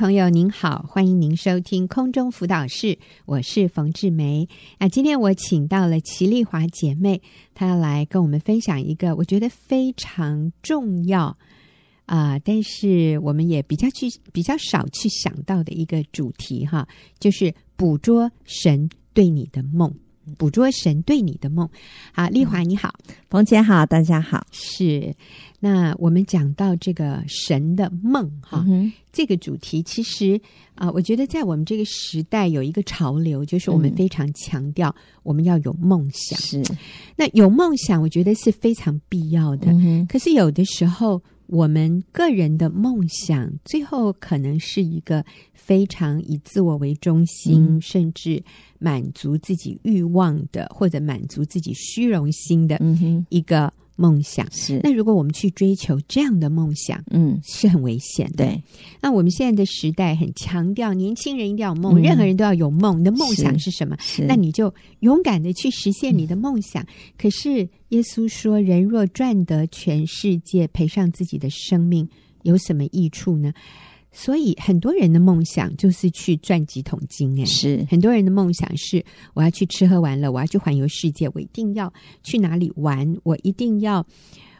朋友您好，欢迎您收听空中辅导室，我是冯志梅。那今天我请到了齐丽华姐妹，她来跟我们分享一个我觉得非常重要啊、但是我们也比较去比较少去想到的一个主题哈，就是捕捉神对你的梦。捕捉神对你的梦，好，丽华你好，冯姐好，大家好。是，那我们讲到这个神的梦哈，嗯、这个主题其实啊、呃，我觉得在我们这个时代有一个潮流，就是我们非常强调我们要有梦想。是、嗯，那有梦想，我觉得是非常必要的。嗯、可是有的时候。我们个人的梦想，最后可能是一个非常以自我为中心，嗯、甚至满足自己欲望的，或者满足自己虚荣心的一个梦想。是、嗯，那如果我们去追求这样的梦想，嗯，是很危险的。对，那我们现在的时代很强调年轻人一定要有梦，嗯、任何人都要有梦。你的梦想是什么？那你就勇敢的去实现你的梦想。嗯、可是。耶稣说：“人若赚得全世界，赔上自己的生命，有什么益处呢？”所以，很多人的梦想就是去赚几桶金。哎，是很多人的梦想是：我要去吃喝玩乐，我要去环游世界，我一定要去哪里玩，我一定要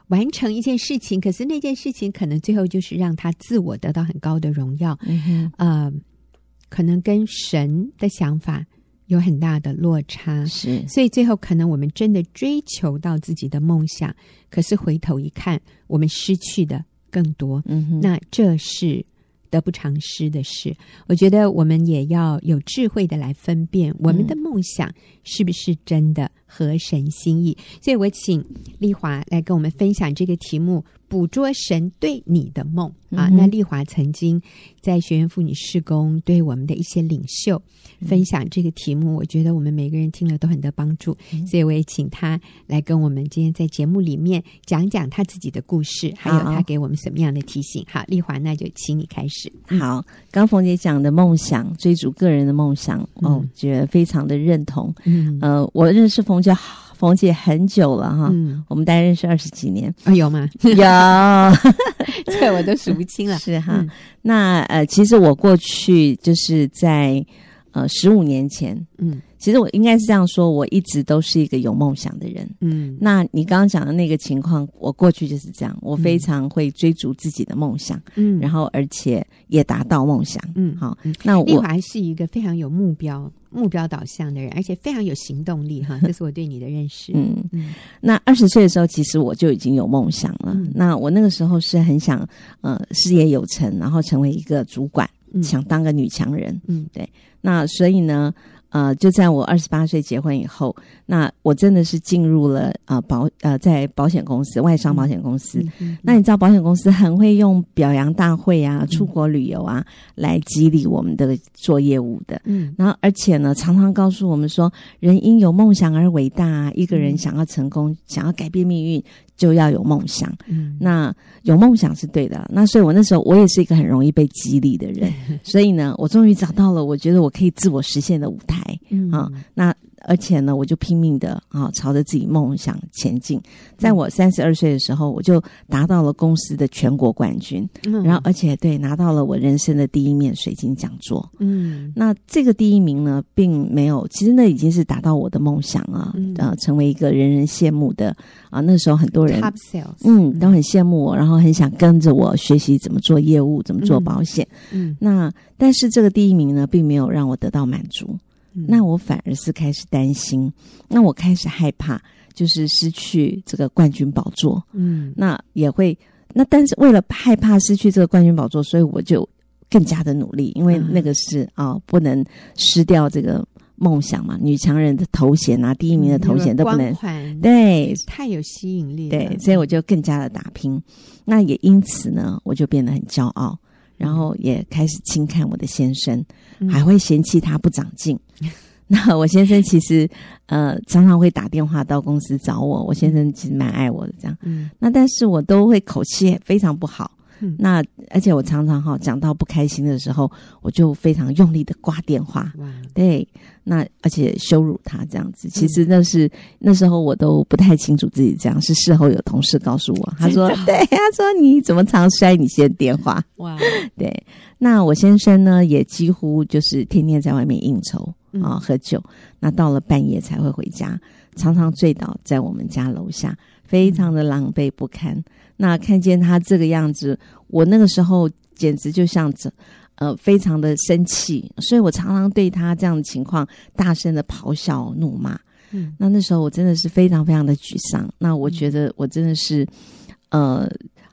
完成一件事情。可是那件事情可能最后就是让他自我得到很高的荣耀。嗯哼，呃，可能跟神的想法。有很大的落差，是，所以最后可能我们真的追求到自己的梦想，可是回头一看，我们失去的更多。嗯哼，那这是得不偿失的事。我觉得我们也要有智慧的来分辨我们的梦想是不是真的合神心意。嗯、所以我请丽华来跟我们分享这个题目。捕捉神对你的梦啊！那丽华曾经在学院妇女事工对我们的一些领袖分享这个题目，我觉得我们每个人听了都很得帮助，所以我也请她来跟我们今天在节目里面讲讲她自己的故事，还有她给我们什么样的提醒。好，丽华，那就请你开始。好，刚冯姐讲的梦想，追逐个人的梦想，哦，觉得非常的认同。嗯，呃，我认识冯姐好。冯姐很久了哈，嗯、我们大概认识二十几年啊，有吗？有，这我都数不清了。是哈，嗯、那呃，其实我过去就是在呃十五年前，嗯。其实我应该是这样说，我一直都是一个有梦想的人。嗯，那你刚刚讲的那个情况，我过去就是这样，我非常会追逐自己的梦想，嗯，然后而且也达到梦想，嗯，好。那我还是一个非常有目标、目标导向的人，而且非常有行动力哈，这是我对你的认识。嗯嗯。那二十岁的时候，其实我就已经有梦想了。嗯、那我那个时候是很想，呃，事业有成，然后成为一个主管，嗯、想当个女强人。嗯，对。那所以呢？呃，就在我二十八岁结婚以后，那我真的是进入了呃保呃在保险公司，外商保险公司。那你知道保险公司很会用表扬大会啊、出国旅游啊、嗯、来激励我们的做业务的。嗯，然后而且呢，常常告诉我们说，人因有梦想而伟大啊。一个人想要成功，嗯、想要改变命运。就要有梦想，嗯，那有梦想是对的。那所以我那时候我也是一个很容易被激励的人，所以呢，我终于找到了我觉得我可以自我实现的舞台，嗯啊，那。而且呢，我就拼命的啊，朝着自己梦想前进。在我三十二岁的时候，我就达到了公司的全国冠军。嗯，然后而且对，拿到了我人生的第一面水晶讲座。嗯，那这个第一名呢，并没有，其实那已经是达到我的梦想啊，嗯、呃，成为一个人人羡慕的啊。那时候很多人嗯，都很羡慕我，然后很想跟着我学习怎么做业务，怎么做保险。嗯，嗯那但是这个第一名呢，并没有让我得到满足。那我反而是开始担心，那我开始害怕，就是失去这个冠军宝座。嗯，那也会，那但是为了害怕失去这个冠军宝座，所以我就更加的努力，因为那个是啊、哦，不能失掉这个梦想嘛，女强人的头衔，啊第一名的头衔都不能，对，太有吸引力了，对，所以我就更加的打拼。那也因此呢，我就变得很骄傲。然后也开始轻看我的先生，还会嫌弃他不长进。嗯、那我先生其实呃常常会打电话到公司找我，我先生其实蛮爱我的这样。嗯，那但是我都会口气非常不好，嗯、那而且我常常哈讲到不开心的时候，我就非常用力的挂电话。哇对，那而且羞辱他这样子。其实那是、嗯、那时候我都不太清楚自己这样，是事后有同事告诉我，他说：“ 对，他说你怎么常摔你先电话？”哇，对。那我先生呢，也几乎就是天天在外面应酬啊、喝酒。那到了半夜才会回家，常常醉倒在我们家楼下，非常的狼狈不堪。嗯、那看见他这个样子，我那个时候简直就像这，呃，非常的生气，所以我常常对他这样的情况大声的咆哮怒骂。嗯，那那时候我真的是非常非常的沮丧。那我觉得我真的是，呃。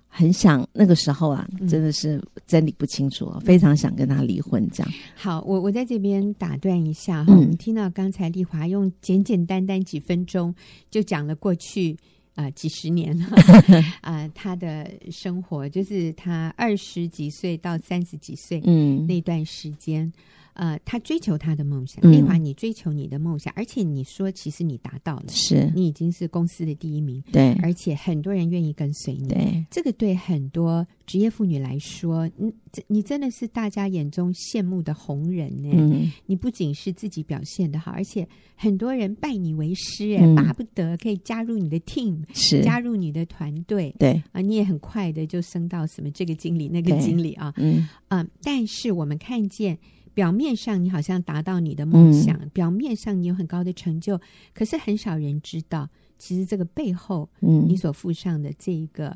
很想那个时候啊，真的是真理不清楚，嗯、非常想跟他离婚这样。好，我我在这边打断一下哈，我们、嗯、听到刚才丽华用简简单单几分钟就讲了过去啊、呃、几十年 啊、呃、他的生活，就是他二十几岁到三十几岁嗯那段时间。呃，他追求他的梦想，丽华，你追求你的梦想，嗯、而且你说其实你达到了，是。你已经是公司的第一名，对，而且很多人愿意跟随你，对，这个对很多职业妇女来说，你你真的是大家眼中羡慕的红人呢。嗯，你不仅是自己表现的好，而且很多人拜你为师，哎、嗯，巴不得可以加入你的 team，是。加入你的团队，对。啊，你也很快的就升到什么这个经理那个经理啊，嗯。嗯、呃，但是我们看见。表面上你好像达到你的梦想，嗯、表面上你有很高的成就，可是很少人知道，其实这个背后，嗯，你所付上的这一个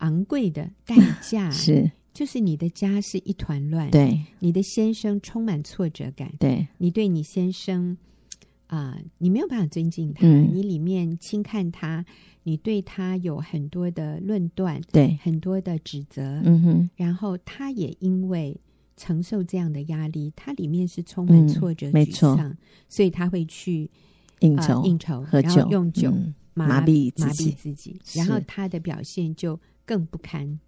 昂贵的代价 是，就是你的家是一团乱，对，你的先生充满挫折感，对，你对你先生啊、呃，你没有办法尊敬他，嗯、你里面轻看他，你对他有很多的论断，对，很多的指责，嗯哼，然后他也因为。承受这样的压力，他里面是充满挫折、沮丧，嗯、所以他会去应酬、呃、应酬、喝酒，然后用酒麻、麻痹麻痹自己，然后他的表现就更不堪。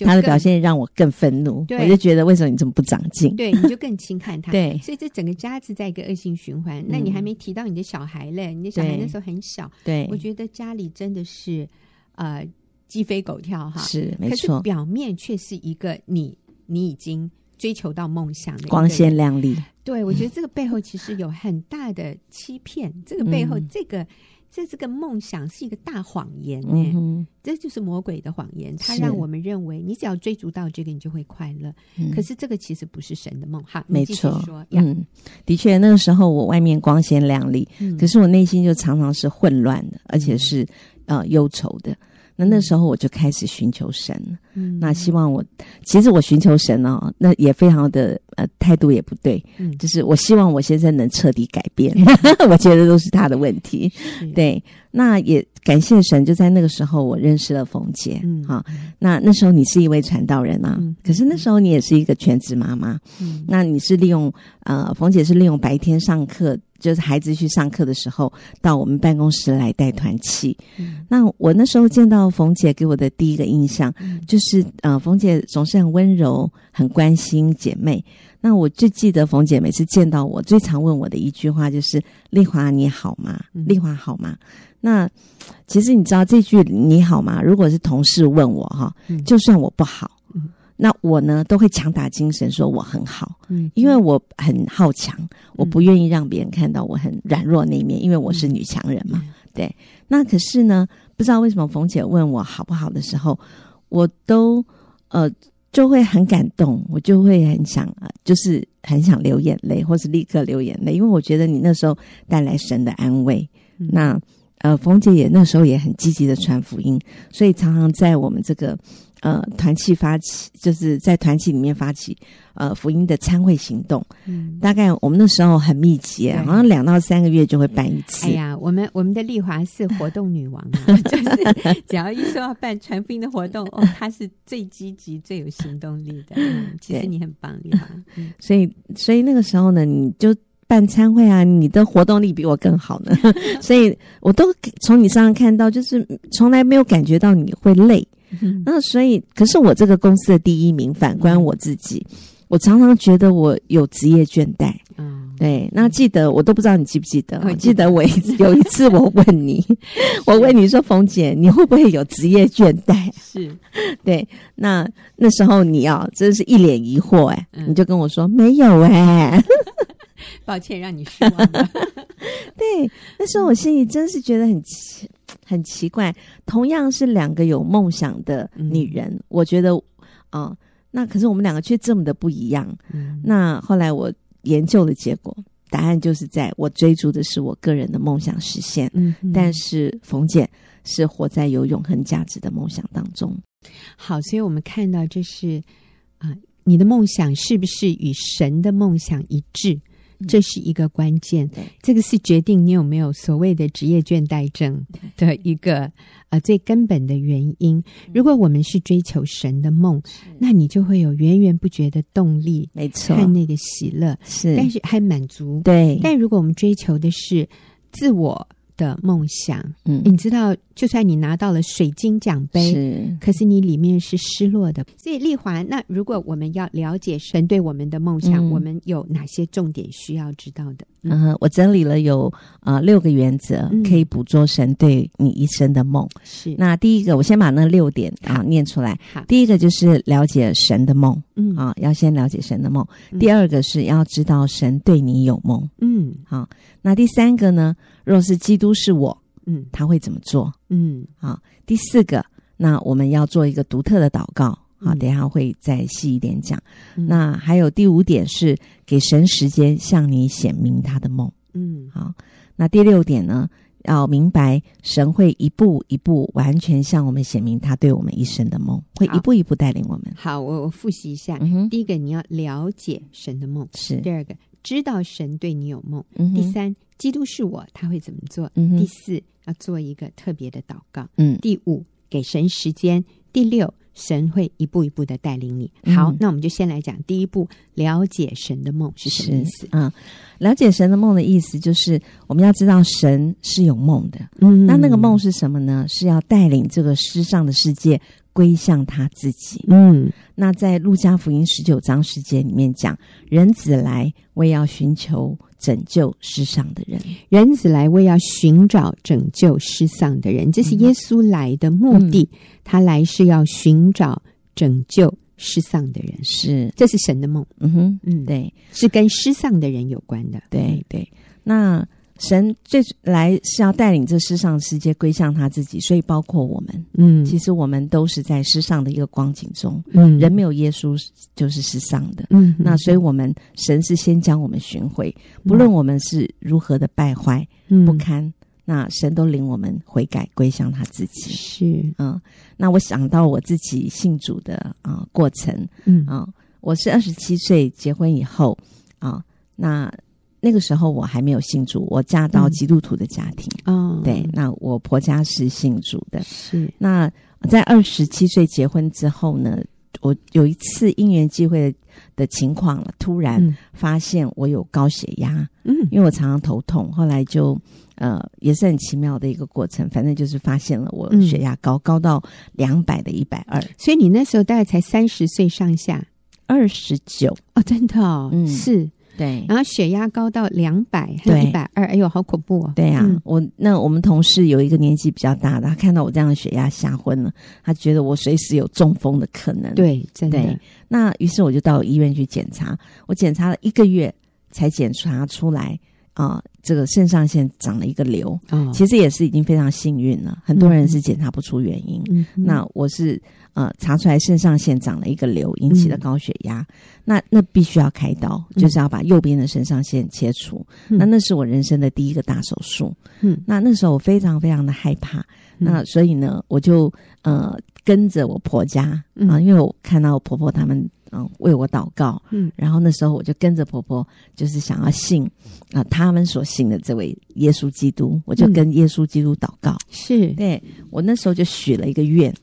他的表现让我更愤怒，对我就觉得为什么你这么不长进？对，你就更轻看他。对，所以这整个家是在一个恶性循环。嗯、那你还没提到你的小孩嘞？你的小孩那时候很小，对，我觉得家里真的是呃鸡飞狗跳哈，是没错。表面却是一个你，你已经。追求到梦想的光鲜亮丽，对，我觉得这个背后其实有很大的欺骗。这个背后，这个这这个梦想是一个大谎言，嗯，这就是魔鬼的谎言。它让我们认为，你只要追逐到这个，你就会快乐。可是这个其实不是神的梦。哈，没错，嗯，的确，那个时候我外面光鲜亮丽，可是我内心就常常是混乱的，而且是呃忧愁的。那那时候我就开始寻求神，嗯，那希望我其实我寻求神哦，那也非常的呃态度也不对，嗯，就是我希望我先生能彻底改变，嗯、我觉得都是他的问题，对，那也感谢神，就在那个时候我认识了冯姐，嗯，好，那那时候你是一位传道人啊，嗯、可是那时候你也是一个全职妈妈，嗯，那你是利用呃冯姐是利用白天上课。就是孩子去上课的时候，到我们办公室来带团契。嗯、那我那时候见到冯姐，给我的第一个印象、嗯、就是，呃，冯姐总是很温柔，很关心姐妹。那我最记得冯姐每次见到我，最常问我的一句话就是：“丽华你好吗？丽华好吗？”那其实你知道这句“你好吗”？如果是同事问我哈，就算我不好。那我呢，都会强打精神说我很好，嗯，因为我很好强，嗯、我不愿意让别人看到我很软弱那一面，因为我是女强人嘛，嗯、对。那可是呢，不知道为什么冯姐问我好不好的时候，我都呃就会很感动，我就会很想，就是很想流眼泪，或是立刻流眼泪，因为我觉得你那时候带来神的安慰。嗯、那呃，冯姐也那时候也很积极的传福音，所以常常在我们这个。呃，团契发起就是在团契里面发起呃福音的参会行动，嗯，大概我们那时候很密集，啊，好像两到三个月就会办一次。哎呀，我们我们的丽华是活动女王啊，就是只要一说要办传福音的活动，哦，她是最积极、最有行动力的。嗯，其实你很棒，丽华。嗯，所以所以那个时候呢，你就办餐会啊，你的活动力比我更好呢，所以我都从你身上看到，就是从来没有感觉到你会累。嗯、那所以，可是我这个公司的第一名，反观我自己，嗯、我常常觉得我有职业倦怠。嗯，对，那记得我都不知道你记不记得？我记得我有一次我问你，我问你说：“冯姐，你会不会有职业倦怠？”是，对，那那时候你要真是一脸疑惑哎，你就跟我说没有哎，抱歉让你失望了。对，那时候我心里真是觉得很奇很奇怪，同样是两个有梦想的女人，我觉得啊。那可是我们两个却这么的不一样。嗯，那后来我研究的结果，答案就是在我追逐的是我个人的梦想实现。嗯，但是冯姐是活在有永恒价值的梦想当中。好，所以我们看到这是啊，你的梦想是不是与神的梦想一致？这是一个关键，对。这个是决定你有没有所谓的职业倦怠症的一个呃最根本的原因。如果我们是追求神的梦，那你就会有源源不绝的动力，没错，看那个喜乐是，但是还满足。对，但如果我们追求的是自我。的梦想，嗯，你知道，就算你拿到了水晶奖杯，是，可是你里面是失落的。所以丽华，那如果我们要了解神对我们的梦想，嗯、我们有哪些重点需要知道的？嗯，我整理了有啊、呃、六个原则，可以捕捉神对你一生的梦。是，那第一个，我先把那六点啊念出来。好，第一个就是了解神的梦，嗯啊，要先了解神的梦。第二个是要知道神对你有梦，嗯，好。那第三个呢？若是基督是我，嗯，他会怎么做？嗯，好。第四个，那我们要做一个独特的祷告。好，等一下会再细一点讲。嗯、那还有第五点是给神时间向你显明他的梦。嗯，好。那第六点呢，要明白神会一步一步完全向我们显明他对我们一生的梦，会一步一步带领我们。好，我我复习一下。嗯、第一个，你要了解神的梦；是第二个，知道神对你有梦；嗯、第三，基督是我，他会怎么做？嗯、第四，要做一个特别的祷告。嗯，第五，给神时间；第六。神会一步一步的带领你。好，嗯、那我们就先来讲第一步，了解神的梦是什么意思？啊、嗯，了解神的梦的意思就是我们要知道神是有梦的。嗯，那那个梦是什么呢？是要带领这个世上的世界归向他自己。嗯，那在路加福音十九章十节里面讲，人子来为要寻求。拯救世上的人，人子来为要寻找拯救世上的人，这是耶稣来的目的。嗯、他来是要寻找拯救世上的人，是这是神的梦。嗯哼，嗯，对，是跟世上的人有关的。对对，那。神最来是要带领这世上世界归向他自己，所以包括我们，嗯，其实我们都是在世上的一个光景中，嗯，人没有耶稣就是世上的，嗯，那所以我们神是先将我们寻回，不论我们是如何的败坏、嗯、不堪，那神都领我们悔改归向他自己，是，嗯，那我想到我自己信主的啊、呃、过程，嗯。啊，我是二十七岁结婚以后啊，那。那个时候我还没有信主，我嫁到基督徒的家庭。哦、嗯，对，那我婆家是信主的。是，那在二十七岁结婚之后呢，我有一次因缘际会的，的情况了，突然发现我有高血压。嗯，因为我常常头痛，后来就呃也是很奇妙的一个过程，反正就是发现了我血压高，嗯、高到两百的一百二。所以你那时候大概才三十岁上下，二十九哦，真的哦，嗯，是。对，然后血压高到两百，还有一百二，哎呦，好恐怖哦！对呀、啊，嗯、我那我们同事有一个年纪比较大的，他看到我这样的血压吓昏了，他觉得我随时有中风的可能。对，真的。那于是我就到医院去检查，我检查了一个月才检查出来。啊、呃，这个肾上腺长了一个瘤，哦、其实也是已经非常幸运了。很多人是检查不出原因，嗯、那我是呃查出来肾上腺长了一个瘤，引起了高血压，嗯、那那必须要开刀，就是要把右边的肾上腺切除。嗯、那那是我人生的第一个大手术。嗯，那那时候我非常非常的害怕，嗯、那所以呢，我就呃跟着我婆家啊、呃，因为我看到我婆婆他们。嗯，为我祷告。嗯，然后那时候我就跟着婆婆，就是想要信啊、呃，他们所信的这位耶稣基督，我就跟耶稣基督祷告。是，对，我那时候就许了一个愿，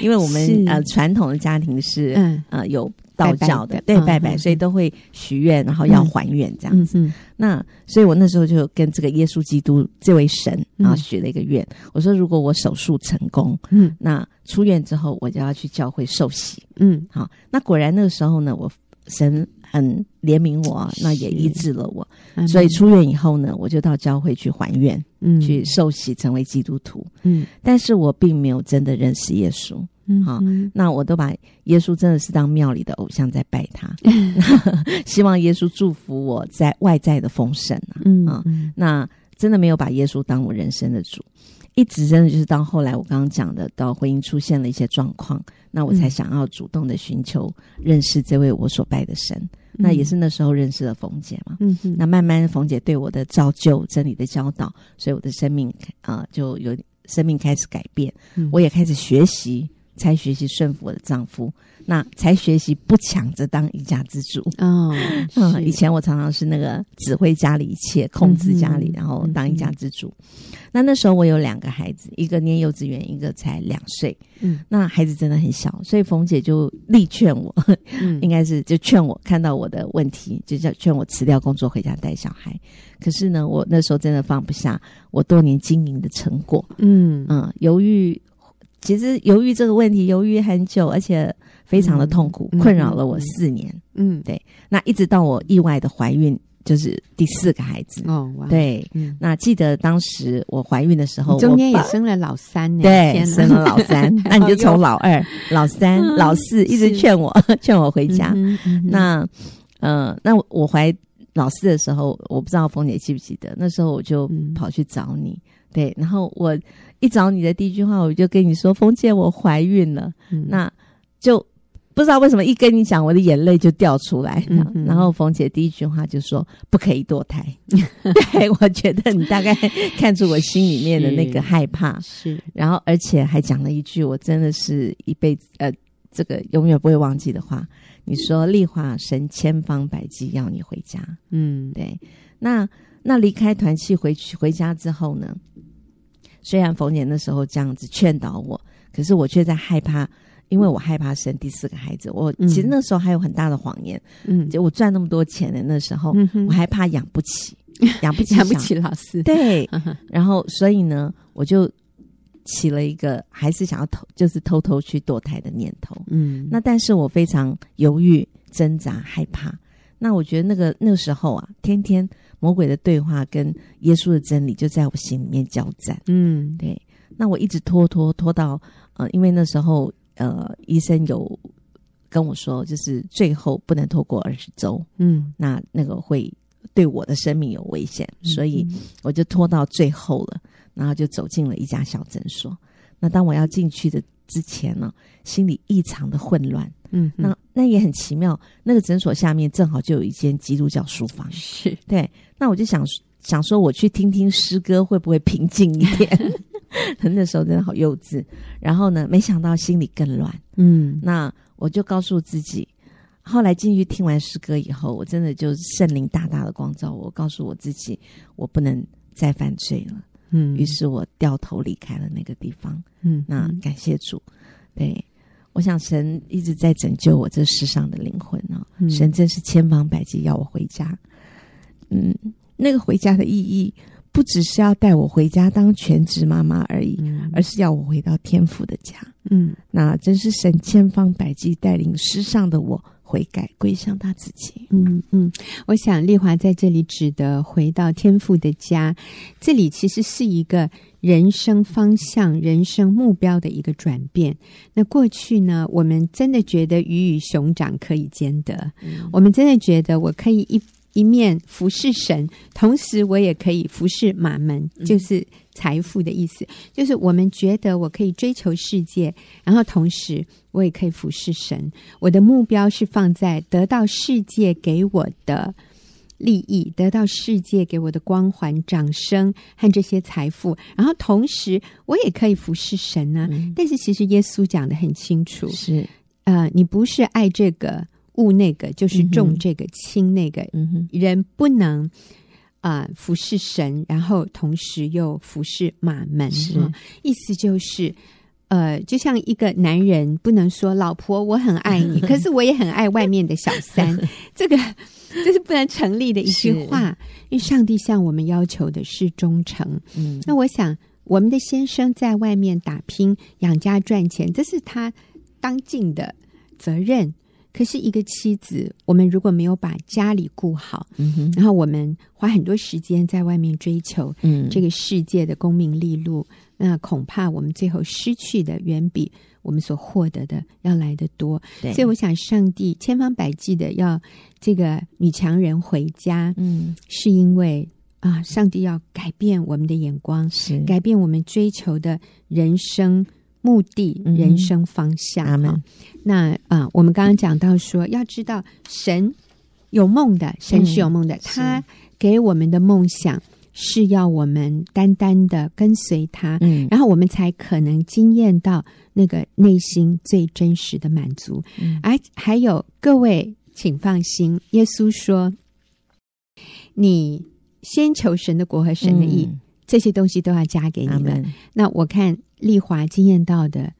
因为我们呃传统的家庭是嗯呃有。道教的，对，拜拜，所以都会许愿，然后要还愿这样子。那所以我那时候就跟这个耶稣基督这位神啊许了一个愿，我说如果我手术成功，嗯，那出院之后我就要去教会受洗，嗯，好，那果然那个时候呢，我神很怜悯我，那也医治了我。所以出院以后呢，我就到教会去还愿，嗯，去受洗成为基督徒。嗯，但是我并没有真的认识耶稣。嗯，好，那我都把耶稣真的是当庙里的偶像在拜他，希望耶稣祝福我在外在的丰盛啊。嗯啊，那真的没有把耶稣当我人生的主。一直真的就是到后来，我刚刚讲的，到婚姻出现了一些状况，那我才想要主动的寻求认识这位我所拜的神。嗯、那也是那时候认识了冯姐嘛。嗯哼，那慢慢冯姐对我的造就、真理的教导，所以我的生命啊、呃、就有生命开始改变。嗯、我也开始学习。才学习顺服我的丈夫，那才学习不抢着当一家之主哦。嗯，以前我常常是那个指挥家里一切，控制家里，嗯、然后当一家之主。嗯、那那时候我有两个孩子，一个念幼稚园，一个才两岁。嗯，那孩子真的很小，所以冯姐就力劝我，嗯、应该是就劝我看到我的问题，就叫劝我辞掉工作回家带小孩。可是呢，我那时候真的放不下我多年经营的成果。嗯嗯，犹豫。其实犹豫这个问题犹豫很久，而且非常的痛苦，嗯、困扰了我四年。嗯，对。那一直到我意外的怀孕，就是第四个孩子。哦，哇。对。嗯、那记得当时我怀孕的时候，中间也生了老三呢。对，生了老三。那你就从老二、老三、老四一直劝我，是 劝我回家。嗯嗯、那，呃，那我怀老四的时候，我不知道凤姐记不记得，那时候我就跑去找你。嗯、对，然后我。一找你的第一句话，我就跟你说：“冯姐，我怀孕了。嗯”那就不知道为什么一跟你讲，我的眼泪就掉出来。嗯嗯，然后冯姐第一句话就说：“不可以堕胎。”对，我觉得你大概看出我心里面的那个害怕。是，是然后而且还讲了一句我真的是一辈子呃，这个永远不会忘记的话。你说：“丽华，神千方百计要你回家。”嗯，对。那那离开团契回去回家之后呢？虽然逢年那时候这样子劝导我，可是我却在害怕，因为我害怕生第四个孩子。我其实那时候还有很大的谎言，嗯，就我赚那么多钱的那时候，嗯、哼我还怕养不起，养不起，养不起老四。对，然后所以呢，我就起了一个还是想要偷，就是偷偷去堕胎的念头。嗯，那但是我非常犹豫、挣扎、害怕。那我觉得那个那个时候啊，天天。魔鬼的对话跟耶稣的真理就在我心里面交战。嗯，对。那我一直拖拖拖到呃，因为那时候呃，医生有跟我说，就是最后不能拖过二十周。嗯，那那个会对我的生命有危险，所以我就拖到最后了，然后就走进了一家小诊所。那当我要进去的之前呢，心里异常的混乱。嗯，那那也很奇妙。那个诊所下面正好就有一间基督教书房，是对。那我就想想说，我去听听诗歌会不会平静一点？那时候真的好幼稚。然后呢，没想到心里更乱。嗯，那我就告诉自己，后来进去听完诗歌以后，我真的就圣灵大大的光照我，告诉我自己，我不能再犯罪了。嗯，于是我掉头离开了那个地方。嗯，那感谢主，对。我想神一直在拯救我这世上的灵魂哦，嗯、神真是千方百计要我回家。嗯，那个回家的意义不只是要带我回家当全职妈妈而已，嗯、而是要我回到天父的家。嗯，那真是神千方百计带领世上的我。悔改归向他自己。嗯嗯，我想丽华在这里指的回到天父的家，这里其实是一个人生方向、人生目标的一个转变。那过去呢，我们真的觉得鱼与熊掌可以兼得，嗯、我们真的觉得我可以一一面服侍神，同时我也可以服侍马门，就是。财富的意思就是，我们觉得我可以追求世界，然后同时我也可以服侍神。我的目标是放在得到世界给我的利益，得到世界给我的光环、掌声和这些财富，然后同时我也可以服侍神呢、啊。嗯、但是其实耶稣讲的很清楚，是呃，你不是爱这个恶那个，就是重这个轻那个，人不能。啊、呃，服侍神，然后同时又服侍马门，意思就是，呃，就像一个男人不能说老婆我很爱你，可是我也很爱外面的小三，这个这是不能成立的一句话，因为上帝向我们要求的是忠诚。嗯，那我想我们的先生在外面打拼养家赚钱，这是他当尽的责任。可是一个妻子，我们如果没有把家里顾好，然后我们花很多时间在外面追求，嗯，这个世界的功名利禄，那恐怕我们最后失去的远比我们所获得的要来得多。对，所以我想，上帝千方百计的要这个女强人回家，嗯，是因为啊，上帝要改变我们的眼光，是改变我们追求的人生。目的、人生方向。那啊，我们刚刚讲到说，要知道神有梦的，神是有梦的，嗯、他给我们的梦想是要我们单单的跟随他，嗯，然后我们才可能惊艳到那个内心最真实的满足。嗯，而还有各位，请放心，耶稣说：“你先求神的国和神的义。嗯”这些东西都要加给你们。那我看丽华经验到的，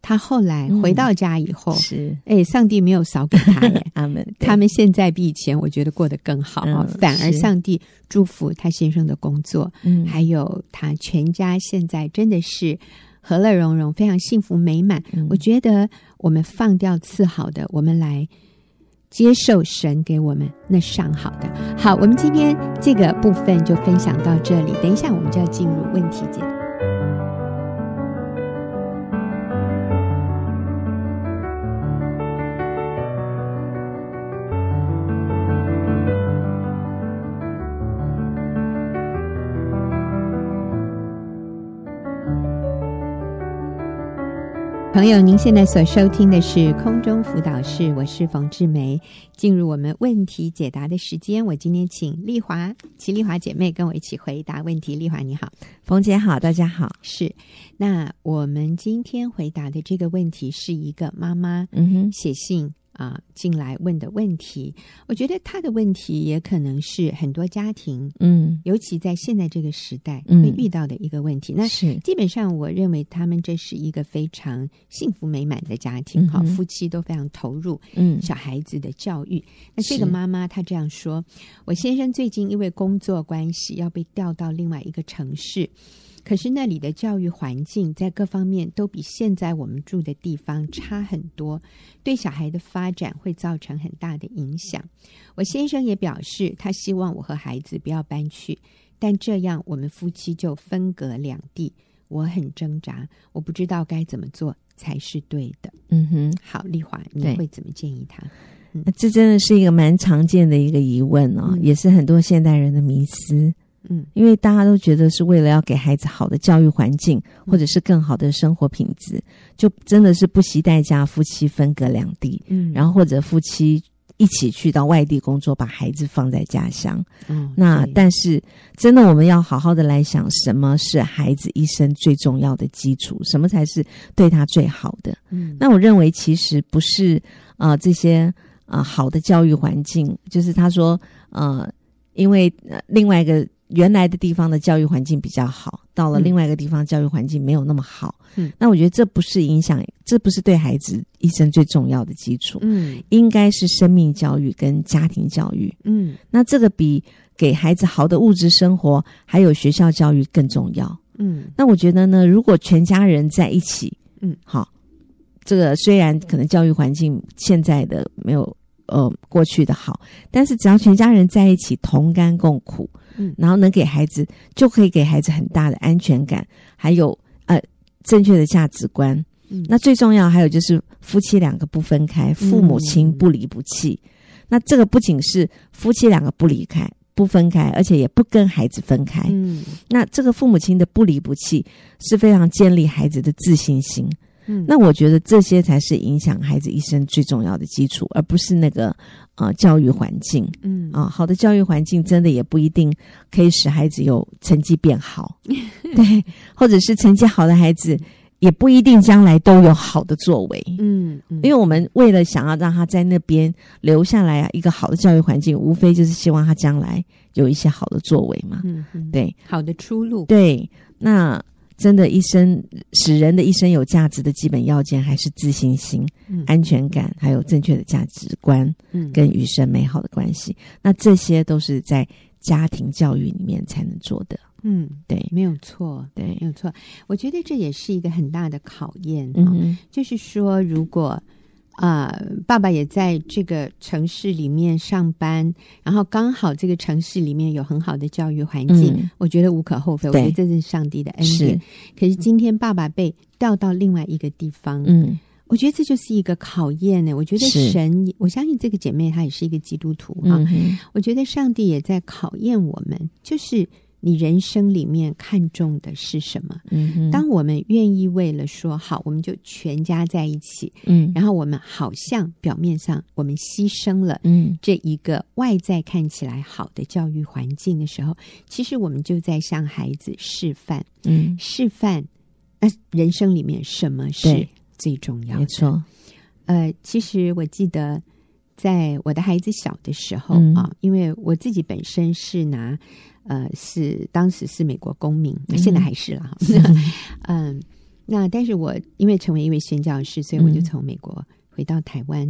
他后来回到家以后，嗯、是哎，上帝没有少给他耶。阿门。他们现在比以前，我觉得过得更好、嗯、反而上帝祝福他先生的工作，嗯，还有他全家现在真的是和乐融融，非常幸福美满。嗯、我觉得我们放掉次好的，我们来。接受神给我们那上好的。好，我们今天这个部分就分享到这里。等一下，我们就要进入问题解答。朋友，您现在所收听的是空中辅导室，我是冯志梅。进入我们问题解答的时间，我今天请丽华、齐丽华姐妹跟我一起回答问题。丽华你好，冯姐好，大家好。是，那我们今天回答的这个问题是一个妈妈嗯哼写信。啊，进来问的问题，我觉得他的问题也可能是很多家庭，嗯，尤其在现在这个时代会遇到的一个问题。嗯、那是基本上，我认为他们这是一个非常幸福美满的家庭，哈、嗯，夫妻都非常投入，嗯，小孩子的教育。那这个妈妈她这样说：“我先生最近因为工作关系要被调到另外一个城市。”可是那里的教育环境在各方面都比现在我们住的地方差很多，对小孩的发展会造成很大的影响。我先生也表示，他希望我和孩子不要搬去，但这样我们夫妻就分隔两地。我很挣扎，我不知道该怎么做才是对的。嗯哼，好，丽华，你会怎么建议他？嗯，这真的是一个蛮常见的一个疑问哦，嗯，也是很多现代人的迷思。嗯，因为大家都觉得是为了要给孩子好的教育环境，或者是更好的生活品质，就真的是不惜代价，夫妻分隔两地，嗯，然后或者夫妻一起去到外地工作，把孩子放在家乡。嗯，那但是真的我们要好好的来想，什么是孩子一生最重要的基础？什么才是对他最好的？嗯，那我认为其实不是啊、呃，这些啊、呃、好的教育环境，就是他说呃，因为、呃、另外一个。原来的地方的教育环境比较好，到了另外一个地方，教育环境没有那么好。嗯，那我觉得这不是影响，这不是对孩子一生最重要的基础。嗯，应该是生命教育跟家庭教育。嗯，那这个比给孩子好的物质生活还有学校教育更重要。嗯，那我觉得呢，如果全家人在一起，嗯，好，这个虽然可能教育环境现在的没有呃过去的好，但是只要全家人在一起同甘共苦。嗯，然后能给孩子，就可以给孩子很大的安全感，还有呃正确的价值观。嗯，那最重要还有就是夫妻两个不分开，父母亲不离不弃。嗯，那这个不仅是夫妻两个不离开、不分开，而且也不跟孩子分开。嗯，那这个父母亲的不离不弃是非常建立孩子的自信心。嗯，那我觉得这些才是影响孩子一生最重要的基础，而不是那个。啊，教育环境，嗯。啊，好的教育环境真的也不一定可以使孩子有成绩变好，对，或者是成绩好的孩子也不一定将来都有好的作为，嗯，嗯，因为我们为了想要让他在那边留下来啊，一个好的教育环境，无非就是希望他将来有一些好的作为嘛，嗯，嗯，对，好的出路，对，那。真的，一生使人的一生有价值的基本要件，还是自信心、嗯、安全感，还有正确的价值观，嗯，跟与生美好的关系。那这些都是在家庭教育里面才能做的。嗯，对，没有错，对，没有错。我觉得这也是一个很大的考验。嗯，就是说，如果啊、呃，爸爸也在这个城市里面上班，然后刚好这个城市里面有很好的教育环境，嗯、我觉得无可厚非。我觉得这是上帝的恩典。是可是今天爸爸被调到另外一个地方，嗯，我觉得这就是一个考验呢。我觉得神，我相信这个姐妹她也是一个基督徒啊。嗯、我觉得上帝也在考验我们，就是。你人生里面看重的是什么？嗯哼，当我们愿意为了说好，我们就全家在一起，嗯，然后我们好像表面上我们牺牲了，嗯，这一个外在看起来好的教育环境的时候，其实我们就在向孩子示范，嗯，示范，那人生里面什么是最重要的？没错，呃，其实我记得在我的孩子小的时候啊，因为我自己本身是拿。呃，是当时是美国公民，现在还是了哈。嗯，那但是我因为成为一位宣教师，所以我就从美国回到台湾。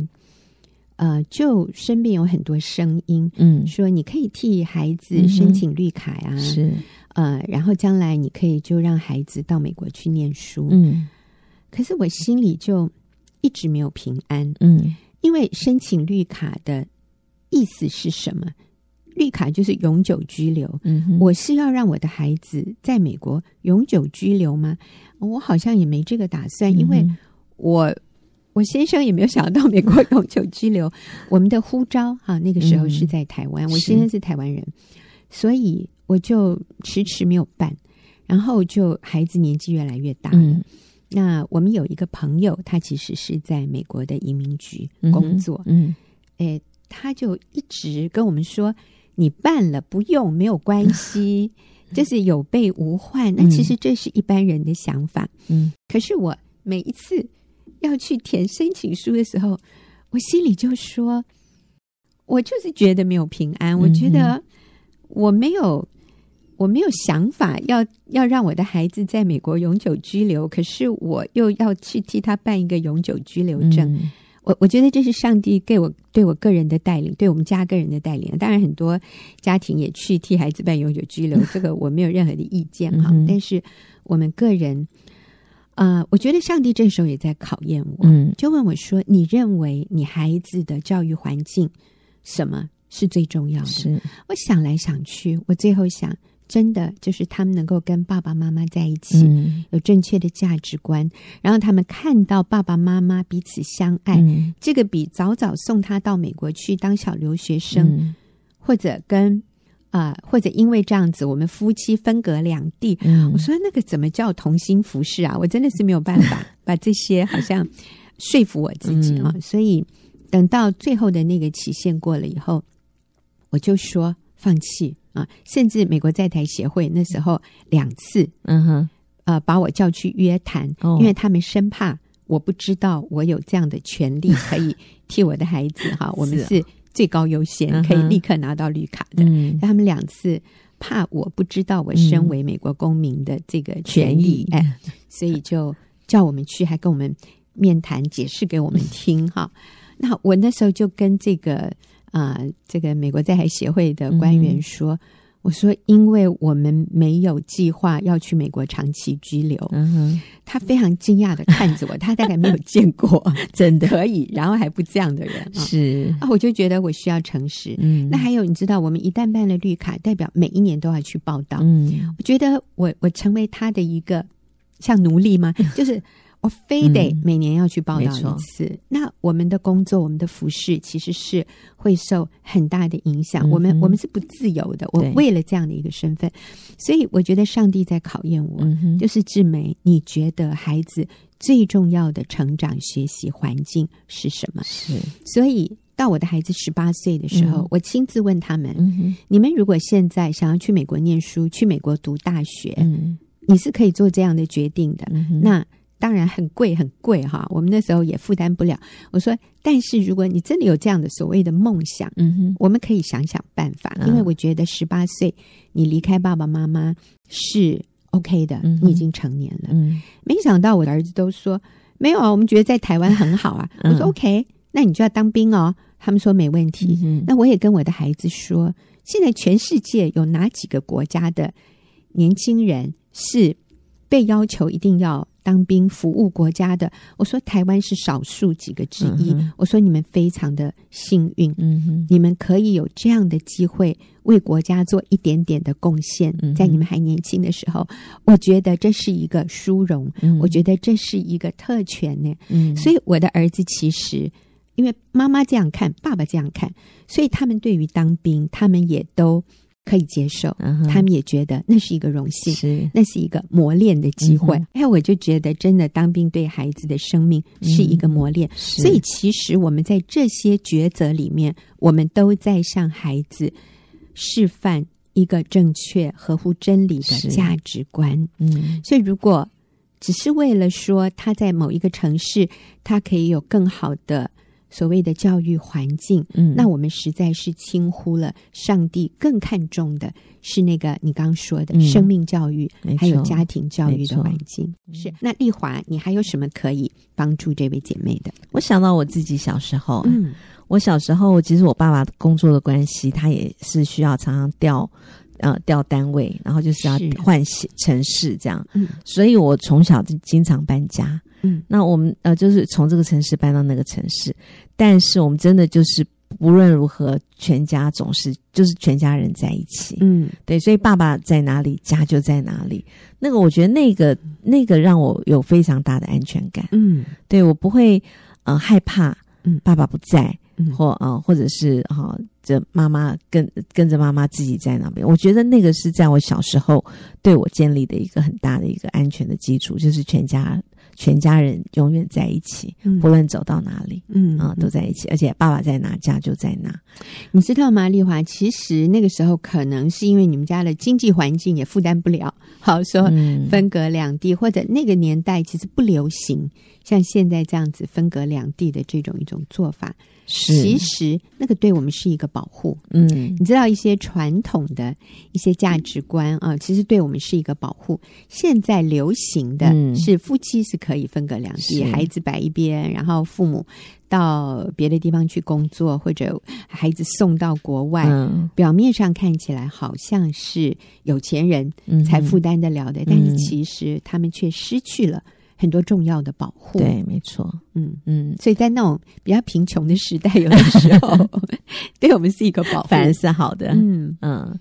嗯、呃，就身边有很多声音，嗯，说你可以替孩子申请绿卡呀、啊，是呃，然后将来你可以就让孩子到美国去念书。嗯，可是我心里就一直没有平安。嗯，因为申请绿卡的意思是什么？绿卡就是永久居留。嗯，我是要让我的孩子在美国永久居留吗？我好像也没这个打算，因为我我先生也没有想要到美国永久居留。我们的护照哈，那个时候是在台湾，嗯、我先生是台湾人，所以我就迟迟没有办。然后就孩子年纪越来越大了。嗯、那我们有一个朋友，他其实是在美国的移民局工作。嗯，嗯，诶，他就一直跟我们说。你办了不用没有关系，就是有备无患。那其实这是一般人的想法。嗯，可是我每一次要去填申请书的时候，我心里就说，我就是觉得没有平安。我觉得我没有，我没有想法要要让我的孩子在美国永久居留，可是我又要去替他办一个永久居留证。嗯我我觉得这是上帝给我对我个人的带领，对我们家个人的带领。当然，很多家庭也去替孩子办永久居留，这个我没有任何的意见哈。嗯、但是我们个人，啊、呃，我觉得上帝这时候也在考验我，嗯，就问我说：“你认为你孩子的教育环境什么是最重要的？”是我想来想去，我最后想。真的就是他们能够跟爸爸妈妈在一起，嗯、有正确的价值观，然后他们看到爸爸妈妈彼此相爱，嗯、这个比早早送他到美国去当小留学生，嗯、或者跟啊、呃，或者因为这样子我们夫妻分隔两地，嗯、我说那个怎么叫同心服侍啊？我真的是没有办法 把这些好像说服我自己啊，嗯、所以等到最后的那个期限过了以后，我就说放弃。啊，甚至美国在台协会那时候两次，嗯哼，呃，把我叫去约谈，哦、因为他们生怕我不知道我有这样的权利可以替我的孩子哈，我们是最高优先，可以立刻拿到绿卡的。嗯、他们两次怕我不知道我身为美国公民的这个权益，嗯、哎，所以就叫我们去，还跟我们面谈，解释给我们听哈。那我那时候就跟这个。啊、呃，这个美国在海协会的官员说：“嗯、我说，因为我们没有计划要去美国长期居留。嗯哼”他非常惊讶的看着我，他大概没有见过 真的可以，然后还不这样的人是啊，我就觉得我需要诚实。嗯，那还有，你知道，我们一旦办了绿卡，代表每一年都要去报道。嗯，我觉得我我成为他的一个像奴隶吗？就是。我非得每年要去报道一次。嗯、那我们的工作，我们的服饰，其实是会受很大的影响。嗯、我们我们是不自由的。我为了这样的一个身份，所以我觉得上帝在考验我。嗯、就是志梅，你觉得孩子最重要的成长学习环境是什么？是。所以到我的孩子十八岁的时候，嗯、我亲自问他们：嗯、你们如果现在想要去美国念书，去美国读大学，嗯、你是可以做这样的决定的。嗯、那。当然很贵，很贵哈！我们那时候也负担不了。我说，但是如果你真的有这样的所谓的梦想，嗯哼，我们可以想想办法。因为我觉得十八岁你离开爸爸妈妈是 OK 的，嗯、你已经成年了。嗯，没想到我的儿子都说没有啊，我们觉得在台湾很好啊。嗯、我说 OK，那你就要当兵哦。他们说没问题。嗯、那我也跟我的孩子说，现在全世界有哪几个国家的年轻人是被要求一定要当兵服务国家的，我说台湾是少数几个之一。嗯、我说你们非常的幸运，嗯，你们可以有这样的机会为国家做一点点的贡献，嗯、在你们还年轻的时候，我觉得这是一个殊荣，嗯、我觉得这是一个特权呢。嗯，所以我的儿子其实因为妈妈这样看，爸爸这样看，所以他们对于当兵，他们也都。可以接受，嗯、他们也觉得那是一个荣幸，是那是一个磨练的机会。哎、嗯，我就觉得真的当兵对孩子的生命是一个磨练。嗯、所以其实我们在这些抉择里面，我们都在向孩子示范一个正确、合乎真理的价值观。嗯，所以如果只是为了说他在某一个城市，他可以有更好的。所谓的教育环境，嗯，那我们实在是轻忽了上帝更看重的是那个你刚刚说的生命教育，嗯、还有家庭教育的环境。是。那丽华，你还有什么可以帮助这位姐妹的？我想到我自己小时候，嗯，我小时候其实我爸爸工作的关系，他也是需要常常调呃调单位，然后就是要换城市这样，嗯，所以我从小就经常搬家。嗯，那我们呃，就是从这个城市搬到那个城市，但是我们真的就是无论如何，全家总是就是全家人在一起。嗯，对，所以爸爸在哪里，家就在哪里。那个我觉得那个那个让我有非常大的安全感。嗯，对，我不会呃害怕，嗯，爸爸不在，嗯、或啊、或者是哈，这妈妈跟跟着妈妈自己在那边。我觉得那个是在我小时候对我建立的一个很大的一个安全的基础，就是全家。全家人永远在一起，嗯、不论走到哪里，嗯啊，都在一起。而且爸爸在哪，家就在哪。你知道吗，丽华？其实那个时候可能是因为你们家的经济环境也负担不了，好说分隔两地，嗯、或者那个年代其实不流行像现在这样子分隔两地的这种一种做法。是其实那个对我们是一个保护，嗯，你知道一些传统的一些价值观啊，其实对我们是一个保护。现在流行的是夫妻是可以分隔两地，嗯、孩子摆一边，然后父母到别的地方去工作，或者孩子送到国外。嗯、表面上看起来好像是有钱人才负担得了的，嗯、但是其实他们却失去了。很多重要的保护，对，没错，嗯。嗯，所以在那种比较贫穷的时代，有的时候 对我们是一个保护，反而是好的，嗯。嗯。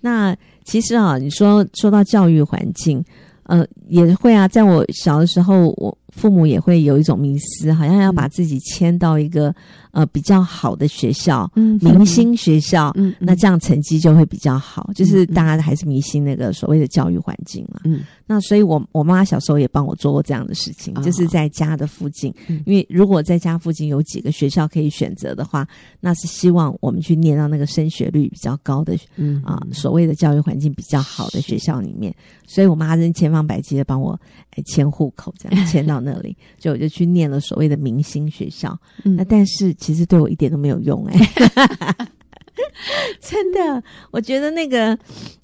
那其实啊，你说说到教育环境，呃，也会啊，在我小的时候，我父母也会有一种迷思，好像要把自己迁到一个。呃，比较好的学校，嗯，明星学校，嗯，那这样成绩就会比较好。嗯、就是大家还是迷信那个所谓的教育环境嘛，嗯，那所以我我妈妈小时候也帮我做过这样的事情，哦、就是在家的附近，嗯、因为如果在家附近有几个学校可以选择的话，那是希望我们去念到那个升学率比较高的，嗯啊，所谓的教育环境比较好的学校里面。所以我妈真千方百计的帮我哎迁户口，这样迁到那里，就我就去念了所谓的明星学校。嗯、那但是。其实对我一点都没有用哎、欸，真的，我觉得那个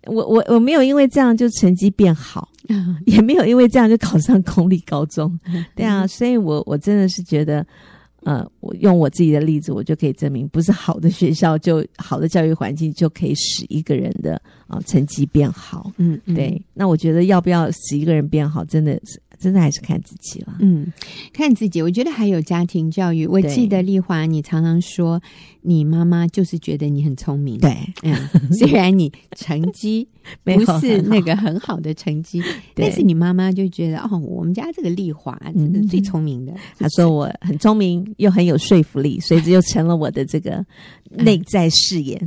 我我我没有因为这样就成绩变好，也没有因为这样就考上公立高中，对啊，所以我我真的是觉得，呃，我用我自己的例子，我就可以证明，不是好的学校就好的教育环境就可以使一个人的啊、呃、成绩变好，嗯，对，那我觉得要不要使一个人变好，真的是。真的还是看自己了，嗯，看自己。我觉得还有家庭教育。我记得丽华，你常常说你妈妈就是觉得你很聪明，对，嗯，虽然你成绩不是那个很好的成绩，但是你妈妈就觉得哦，我们家这个丽华真的最聪明的。她说我很聪明又很有说服力，所以这就成了我的这个内在誓言。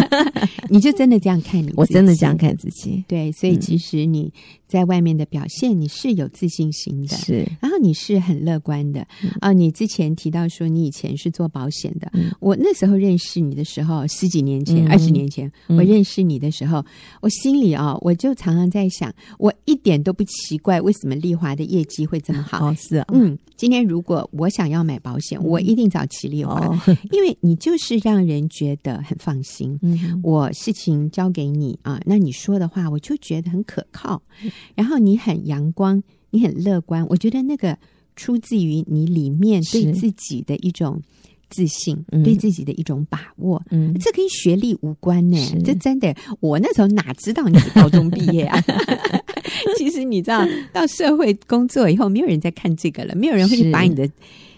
你就真的这样看你？我真的这样看自己。对，所以其实你。在外面的表现，你是有自信心的，是，然后你是很乐观的、嗯、啊。你之前提到说你以前是做保险的，嗯、我那时候认识你的时候，十几年前、二十、嗯、年前，我认识你的时候，嗯、我心里啊，我就常常在想，我一点都不奇怪为什么丽华的业绩会这么好。哦，是啊，嗯，今天如果我想要买保险，我一定找齐丽华，哦、因为你就是让人觉得很放心。嗯，我事情交给你啊，那你说的话，我就觉得很可靠。然后你很阳光，你很乐观，我觉得那个出自于你里面对自己的一种自信，嗯、对自己的一种把握。嗯，这跟学历无关呢。是这真的，我那时候哪知道你是高中毕业啊？其实你知道，到社会工作以后，没有人在看这个了，没有人会去把你的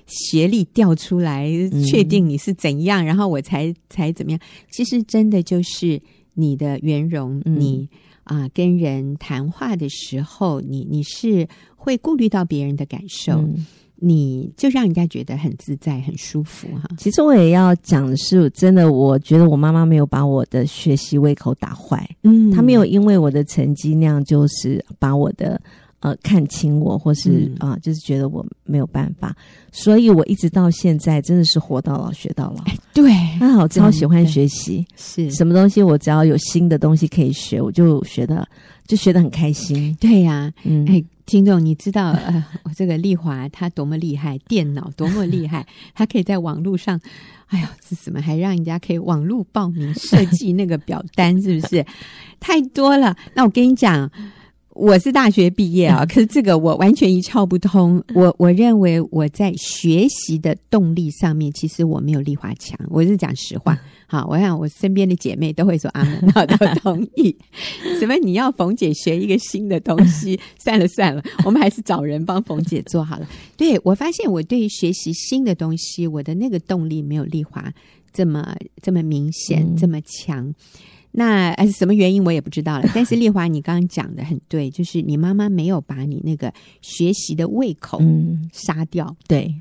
学历调出来，确定你是怎样，然后我才才怎么样。其实真的就是你的圆融，嗯、你啊、呃，跟人谈话的时候，你你是会顾虑到别人的感受。嗯你就让人家觉得很自在、很舒服哈。其实我也要讲的是，真的，我觉得我妈妈没有把我的学习胃口打坏，嗯，她没有因为我的成绩那样，就是把我的呃看轻我，或是啊、嗯呃，就是觉得我没有办法。所以我一直到现在真的是活到老学到老。哎、对，她好超喜欢学习，是什么东西我只要有新的东西可以学，我就学的就学的很开心。对呀、啊，嗯。哎听众，你知道呃，我这个丽华她多么厉害，电脑多么厉害，她可以在网络上，哎呦，这怎么还让人家可以网络报名设计那个表单，是不是？太多了。那我跟你讲，我是大学毕业啊，可是这个我完全一窍不通。我我认为我在学习的动力上面，其实我没有丽华强，我是讲实话。好，我想我身边的姐妹都会说阿门，好，都同意。什么？你要冯姐学一个新的东西？算了算了，我们还是找人帮冯姐做好了。对，我发现我对于学习新的东西，我的那个动力没有丽华这么这么明显，嗯、这么强。那还是什么原因我也不知道了。但是丽华，你刚刚讲的很对，就是你妈妈没有把你那个学习的胃口杀掉。嗯、对，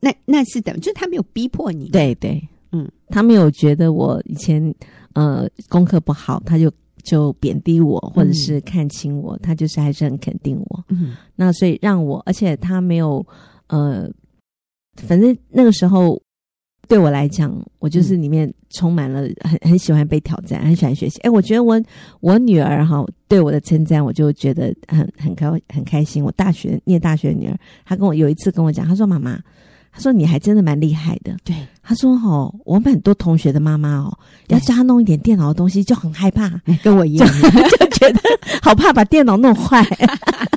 那那是的，就是她没有逼迫你。对对。嗯，他没有觉得我以前呃功课不好，他就就贬低我，或者是看轻我，嗯、他就是还是很肯定我。嗯，那所以让我，而且他没有呃，反正那个时候对我来讲，我就是里面充满了很很喜欢被挑战，很喜欢学习。哎，我觉得我我女儿哈对我的称赞，我就觉得很很开很开心。我大学念大学的女儿，她跟我有一次跟我讲，她说妈妈。她说：“你还真的蛮厉害的。”对，她说：“哦，我们很多同学的妈妈哦，要叫她弄一点电脑的东西就很害怕，跟我一样，就觉得好怕把电脑弄坏。”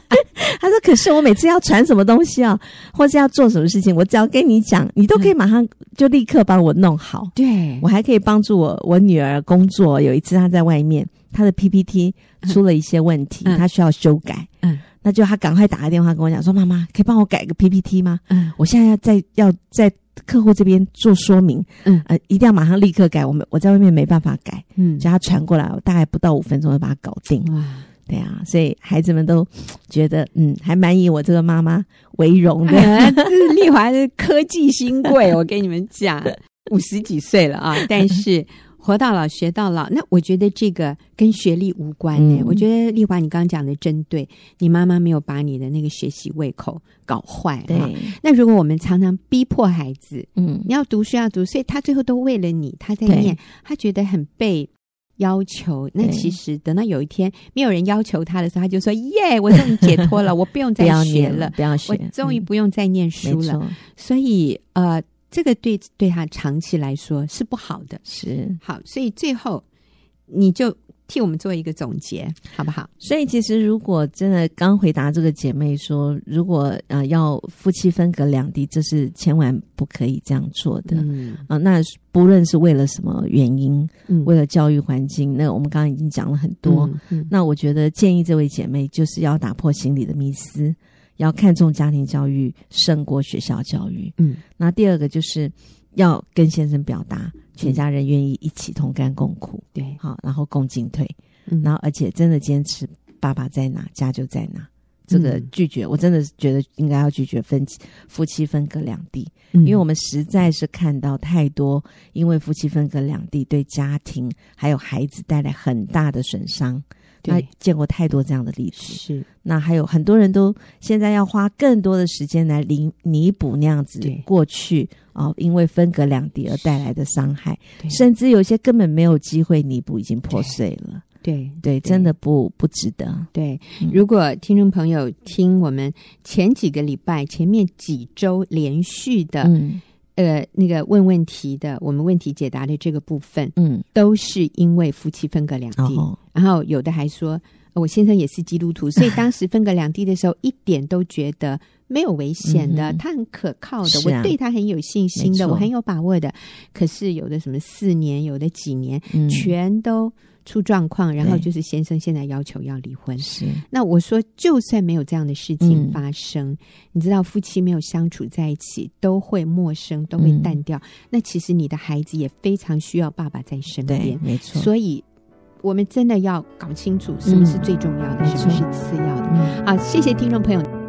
他说：“可是我每次要传什么东西啊，或是要做什么事情，我只要跟你讲，你都可以马上就立刻帮我弄好。对，我还可以帮助我我女儿工作。有一次她在外面，她的 PPT 出了一些问题，她需要修改。嗯。”那就她赶快打个电话跟我讲说：“妈妈，可以帮我改个 PPT 吗？嗯，我现在要在要在客户这边做说明，嗯呃，一定要马上立刻改。我们我在外面没办法改，嗯，叫她传过来，我大概不到五分钟就把它搞定。哇，对啊，所以孩子们都觉得嗯，还蛮以我这个妈妈为荣的。这 是丽华是科技新贵，我跟你们讲，五十几岁了啊，但是。”活到老学到老，那我觉得这个跟学历无关呢。嗯、我觉得丽华，你刚刚讲的真对，你妈妈没有把你的那个学习胃口搞坏。对，那如果我们常常逼迫孩子，嗯，你要读书要读，所以他最后都为了你，他在念，他觉得很被要求。那其实等到有一天没有人要求他的时候，他就说：“耶，我终于解脱了，我不用再学了，不要学，我终于不用再念书了。嗯”所以，呃。这个对对他长期来说是不好的，是好，所以最后你就替我们做一个总结，好不好？所以其实如果真的刚回答这个姐妹说，如果呃要夫妻分隔两地，这是千万不可以这样做的。嗯啊、呃，那不论是为了什么原因，嗯，为了教育环境，那我们刚刚已经讲了很多。嗯嗯、那我觉得建议这位姐妹就是要打破心理的迷思。要看重家庭教育胜过学校教育。嗯，那第二个就是要跟先生表达，全家人愿意一起同甘共苦。对，好，然后共进退。嗯，然后而且真的坚持，爸爸在哪，家就在哪。这个拒绝，我真的觉得应该要拒绝分夫妻分隔两地，因为我们实在是看到太多，因为夫妻分隔两地对家庭还有孩子带来很大的损伤。他见过太多这样的例子，是。那还有很多人都现在要花更多的时间来弥弥补那样子过去啊、哦，因为分隔两地而带来的伤害，甚至有些根本没有机会弥补，已经破碎了。对。对，对，真的不不值得。对，如果听众朋友听我们前几个礼拜、前面几周连续的。嗯呃，那个问问题的，我们问题解答的这个部分，嗯，都是因为夫妻分隔两地，哦、然后有的还说我先生也是基督徒，所以当时分隔两地的时候，一点都觉得没有危险的，嗯、他很可靠的，啊、我对他很有信心的，我很有把握的。可是有的什么四年，有的几年，嗯、全都出状况，然后就是先生现在要求要离婚。是，那我说，就算没有这样的事情发生，嗯、你知道，夫妻没有相处在一起，都会陌生，都会淡掉。嗯、那其实你的孩子也非常需要爸爸在身边，没错。所以。我们真的要搞清楚什么是最重要的，嗯、什么是次要的。嗯、好，谢谢听众朋友。